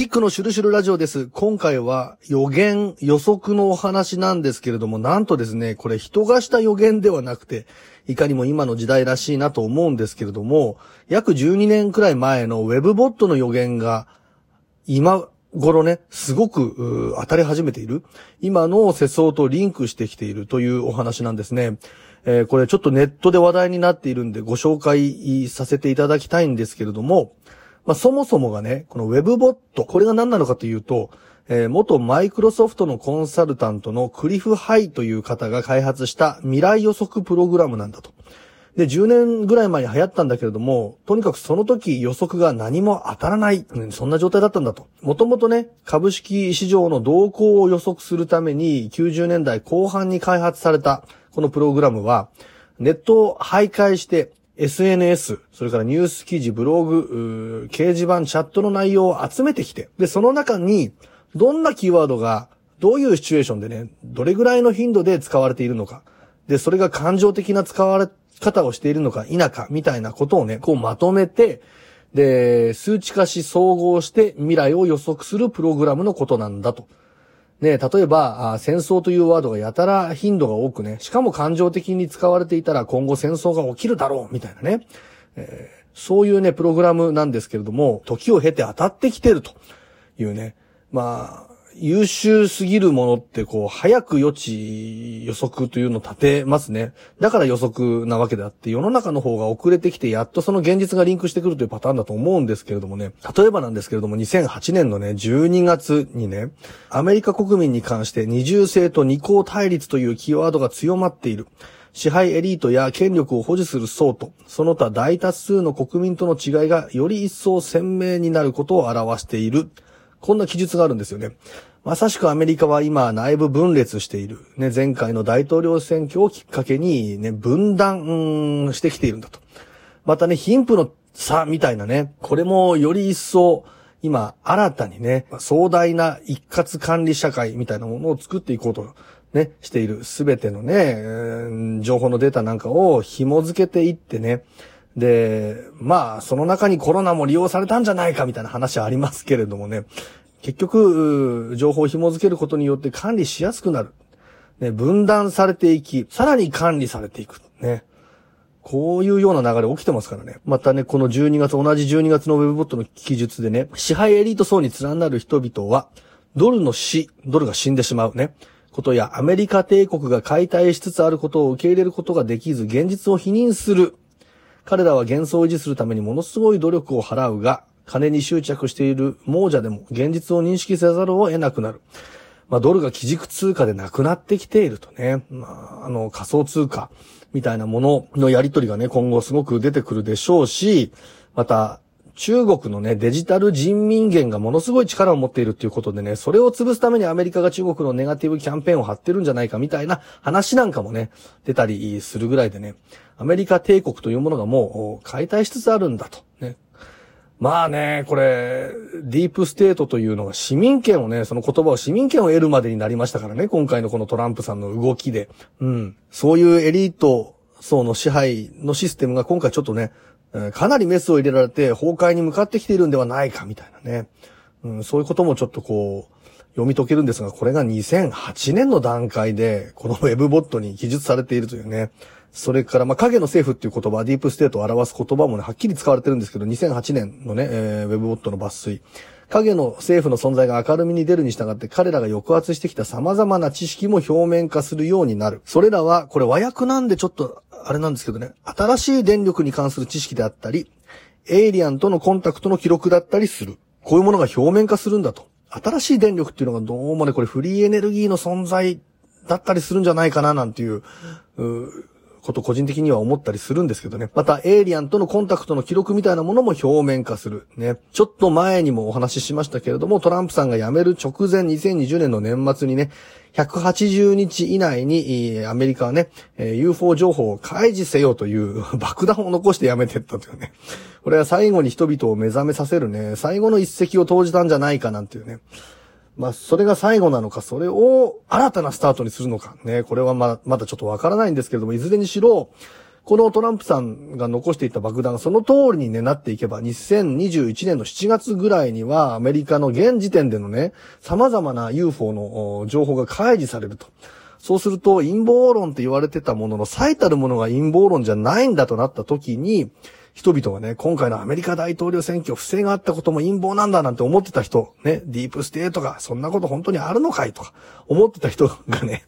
キックのシュルシュルラジオです。今回は予言、予測のお話なんですけれども、なんとですね、これ人がした予言ではなくて、いかにも今の時代らしいなと思うんですけれども、約12年くらい前のウェブボットの予言が、今頃ね、すごく当たり始めている。今の世相とリンクしてきているというお話なんですね。えー、これちょっとネットで話題になっているんでご紹介させていただきたいんですけれども、まあ、そもそもがね、この Web ボット、これが何なのかというと、えー、元マイクロソフトのコンサルタントのクリフ・ハイという方が開発した未来予測プログラムなんだと。で、10年ぐらい前に流行ったんだけれども、とにかくその時予測が何も当たらない、そんな状態だったんだと。もともとね、株式市場の動向を予測するために90年代後半に開発されたこのプログラムは、ネットを徘徊して SNS、それからニュース記事、ブログ、掲示板、チャットの内容を集めてきて、で、その中に、どんなキーワードが、どういうシチュエーションでね、どれぐらいの頻度で使われているのか、で、それが感情的な使われ方をしているのか否か、みたいなことをね、こうまとめて、で、数値化し総合して未来を予測するプログラムのことなんだと。ね、例えば、戦争というワードがやたら頻度が多くね、しかも感情的に使われていたら今後戦争が起きるだろう、みたいなね。えー、そういうね、プログラムなんですけれども、時を経て当たってきてるというね。まあ、優秀すぎるものってこう、早く予知予測というのを立てますね。だから予測なわけであって、世の中の方が遅れてきて、やっとその現実がリンクしてくるというパターンだと思うんですけれどもね。例えばなんですけれども、2008年のね、12月にね、アメリカ国民に関して二重性と二項対立というキーワードが強まっている。支配エリートや権力を保持する層と、その他大多数の国民との違いがより一層鮮明になることを表している。こんな記述があるんですよね。まさしくアメリカは今内部分裂している。ね、前回の大統領選挙をきっかけにね、分断してきているんだと。またね、貧富の差みたいなね、これもより一層今新たにね、壮大な一括管理社会みたいなものを作っていこうとね、している。すべてのね、情報のデータなんかを紐付けていってね、で、まあ、その中にコロナも利用されたんじゃないかみたいな話はありますけれどもね。結局、情報を紐付けることによって管理しやすくなる。ね、分断されていき、さらに管理されていく。ね。こういうような流れ起きてますからね。またね、この12月、同じ12月のウェブボットの記述でね、支配エリート層に連なる人々は、ドルの死、ドルが死んでしまうね。ことや、アメリカ帝国が解体しつつあることを受け入れることができず、現実を否認する。彼らは幻想を維持するためにものすごい努力を払うが、金に執着している亡者でも現実を認識せざるを得なくなる。まあ、ドルが基軸通貨でなくなってきているとね。まあ、あの、仮想通貨みたいなもののやり取りがね、今後すごく出てくるでしょうし、また、中国のね、デジタル人民元がものすごい力を持っているっていうことでね、それを潰すためにアメリカが中国のネガティブキャンペーンを張ってるんじゃないかみたいな話なんかもね、出たりするぐらいでね、アメリカ帝国というものがもう解体しつつあるんだと。ね、まあね、これ、ディープステートというのが市民権をね、その言葉を市民権を得るまでになりましたからね、今回のこのトランプさんの動きで。うん。そういうエリート層の支配のシステムが今回ちょっとね、かなりメスを入れられて崩壊に向かってきているんではないかみたいなね。うん、そういうこともちょっとこう、読み解けるんですが、これが2008年の段階で、この Web Bot に記述されているというね。それから、まあ、影の政府っていう言葉、ディープステートを表す言葉もね、はっきり使われてるんですけど、2008年のね、えー、 Web Bot の抜粋。影の政府の存在が明るみに出るに従って彼らが抑圧してきた様々な知識も表面化するようになる。それらは、これ和訳なんでちょっと、あれなんですけどね、新しい電力に関する知識であったり、エイリアンとのコンタクトの記録だったりする。こういうものが表面化するんだと。新しい電力っていうのがどうもね、これフリーエネルギーの存在だったりするんじゃないかななんていう、うこと個人的には思ったりするんですけどね。また、エイリアンとのコンタクトの記録みたいなものも表面化する。ね。ちょっと前にもお話ししましたけれども、トランプさんが辞める直前2020年の年末にね、180日以内に、アメリカはね、UFO 情報を開示せよという 爆弾を残して辞めてったというね。これは最後に人々を目覚めさせるね、最後の一石を投じたんじゃないかなんていうね。まあ、それが最後なのか、それを新たなスタートにするのかね、これはま、まだちょっとわからないんですけれども、いずれにしろ、このトランプさんが残していた爆弾がその通りにね、なっていけば、2021年の7月ぐらいには、アメリカの現時点でのね、様々な UFO の情報が開示されると。そうすると、陰謀論って言われてたものの最たるものが陰謀論じゃないんだとなった時に、人々がね、今回のアメリカ大統領選挙不正があったことも陰謀なんだなんて思ってた人、ね、ディープステートがそんなこと本当にあるのかいとか思ってた人がね、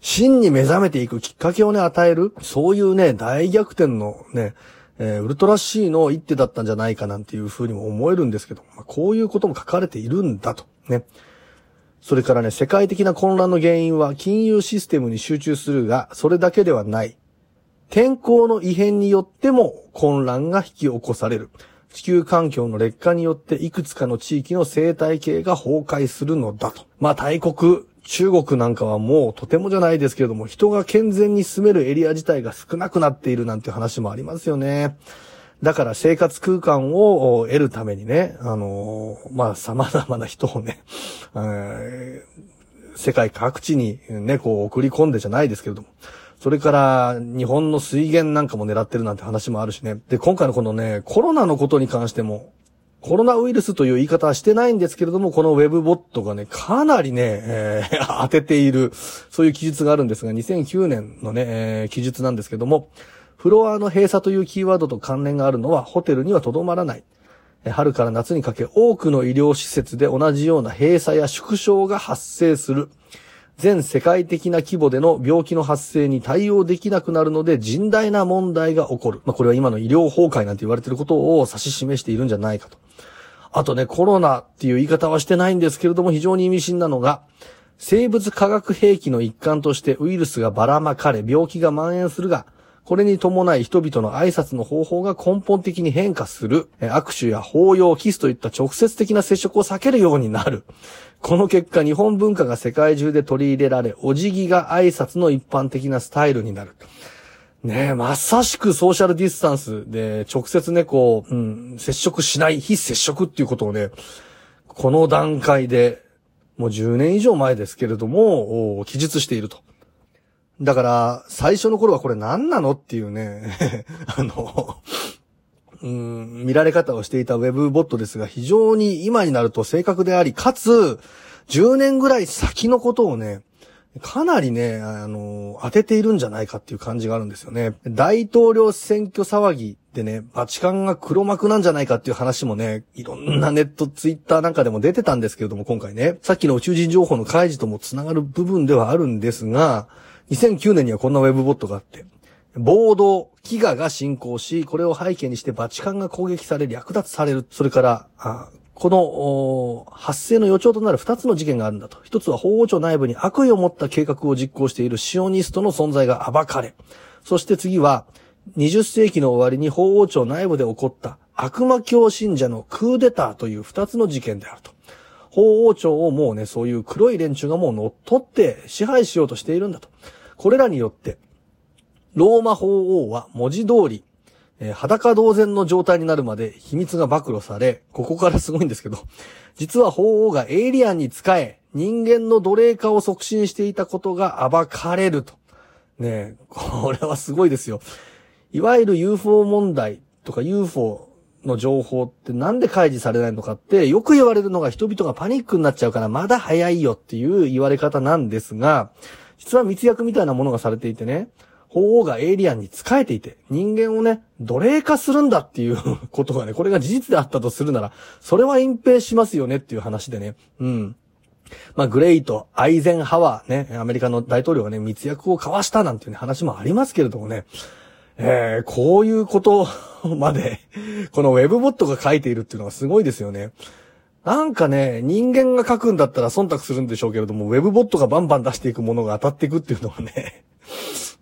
真に目覚めていくきっかけをね、与える、そういうね、大逆転のね、えー、ウルトラ C の一手だったんじゃないかなんていうふうにも思えるんですけど、まあ、こういうことも書かれているんだと。ね。それからね、世界的な混乱の原因は金融システムに集中するが、それだけではない。天候の異変によっても混乱が引き起こされる。地球環境の劣化によっていくつかの地域の生態系が崩壊するのだと。まあ大国、中国なんかはもうとてもじゃないですけれども、人が健全に住めるエリア自体が少なくなっているなんて話もありますよね。だから生活空間を得るためにね、あのー、まあ、様々な人をね、えー、世界各地にね、こう送り込んでじゃないですけれども、それから日本の水源なんかも狙ってるなんて話もあるしね。で、今回のこのね、コロナのことに関しても、コロナウイルスという言い方はしてないんですけれども、このウェブボットがね、かなりね、えー、当てている、そういう記述があるんですが、2009年のね、えー、記述なんですけども、フロアの閉鎖というキーワードと関連があるのはホテルにはとどまらない。春から夏にかけ多くの医療施設で同じような閉鎖や縮小が発生する。全世界的な規模での病気の発生に対応できなくなるので甚大な問題が起こる。まあ、これは今の医療崩壊なんて言われてることを指し示しているんじゃないかと。あとね、コロナっていう言い方はしてないんですけれども、非常に意味深なのが、生物化学兵器の一環としてウイルスがばらまかれ、病気が蔓延するが、これに伴い人々の挨拶の方法が根本的に変化する。握手や抱擁、キスといった直接的な接触を避けるようになる。この結果、日本文化が世界中で取り入れられ、お辞儀が挨拶の一般的なスタイルになる。ねえ、まさしくソーシャルディスタンスで、直接ね、こう、うん、接触しない、非接触っていうことをね、この段階で、もう10年以上前ですけれども、記述していると。だから、最初の頃はこれ何なのっていうね、あの、うん、見られ方をしていたウェブボットですが、非常に今になると正確であり、かつ、10年ぐらい先のことをね、かなりね、あの、当てているんじゃないかっていう感じがあるんですよね。大統領選挙騒ぎでね、バチカンが黒幕なんじゃないかっていう話もね、いろんなネット、ツイッターなんかでも出てたんですけれども、今回ね、さっきの宇宙人情報の開示とも繋がる部分ではあるんですが、2009年にはこんなウェブボットがあって、暴動、飢餓が進行し、これを背景にしてバチカンが攻撃され、略奪される。それから、この発生の予兆となる二つの事件があるんだと。一つは法王庁内部に悪意を持った計画を実行しているシオニストの存在が暴かれ。そして次は、20世紀の終わりに法王庁内部で起こった悪魔教信者のクーデターという二つの事件であると。法王庁をもうね、そういう黒い連中がもう乗っ取って支配しようとしているんだと。これらによって、ローマ法王は文字通り、えー、裸同然の状態になるまで秘密が暴露され、ここからすごいんですけど、実は法王がエイリアンに仕え、人間の奴隷化を促進していたことが暴かれると。ねこれはすごいですよ。いわゆる UFO 問題とか UFO の情報ってなんで開示されないのかってよく言われるのが人々がパニックになっちゃうからまだ早いよっていう言われ方なんですが、実は密約みたいなものがされていてね、法王がエイリアンに仕えていて、人間をね、奴隷化するんだっていう ことがね、これが事実であったとするなら、それは隠蔽しますよねっていう話でね、うん。まあ、グレイト、アイゼンハワーね、アメリカの大統領がね、密約を交わしたなんていう、ね、話もありますけれどもね、えー、こういうことまで、このウェブボットが書いているっていうのがすごいですよね。なんかね、人間が書くんだったら忖度するんでしょうけれども、ウェブボットがバンバン出していくものが当たっていくっていうのはね、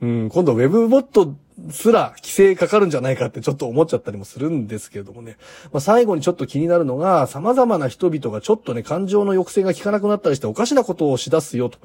うん、今度ウェブボットすら規制かかるんじゃないかってちょっと思っちゃったりもするんですけれどもね。まあ、最後にちょっと気になるのが、様々な人々がちょっとね、感情の抑制が効かなくなったりしておかしなことをしだすよと。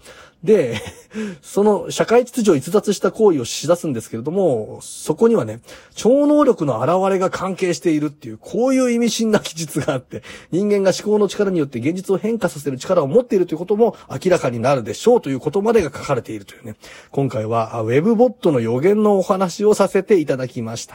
で、その社会秩序を逸脱した行為をしだすんですけれども、そこにはね、超能力の現れが関係しているっていう、こういう意味深な記述があって、人間が思考の力によって現実を変化させる力を持っているということも明らかになるでしょうということまでが書かれているというね。今回は、ウェブボットの予言のお話話をさせていただきました。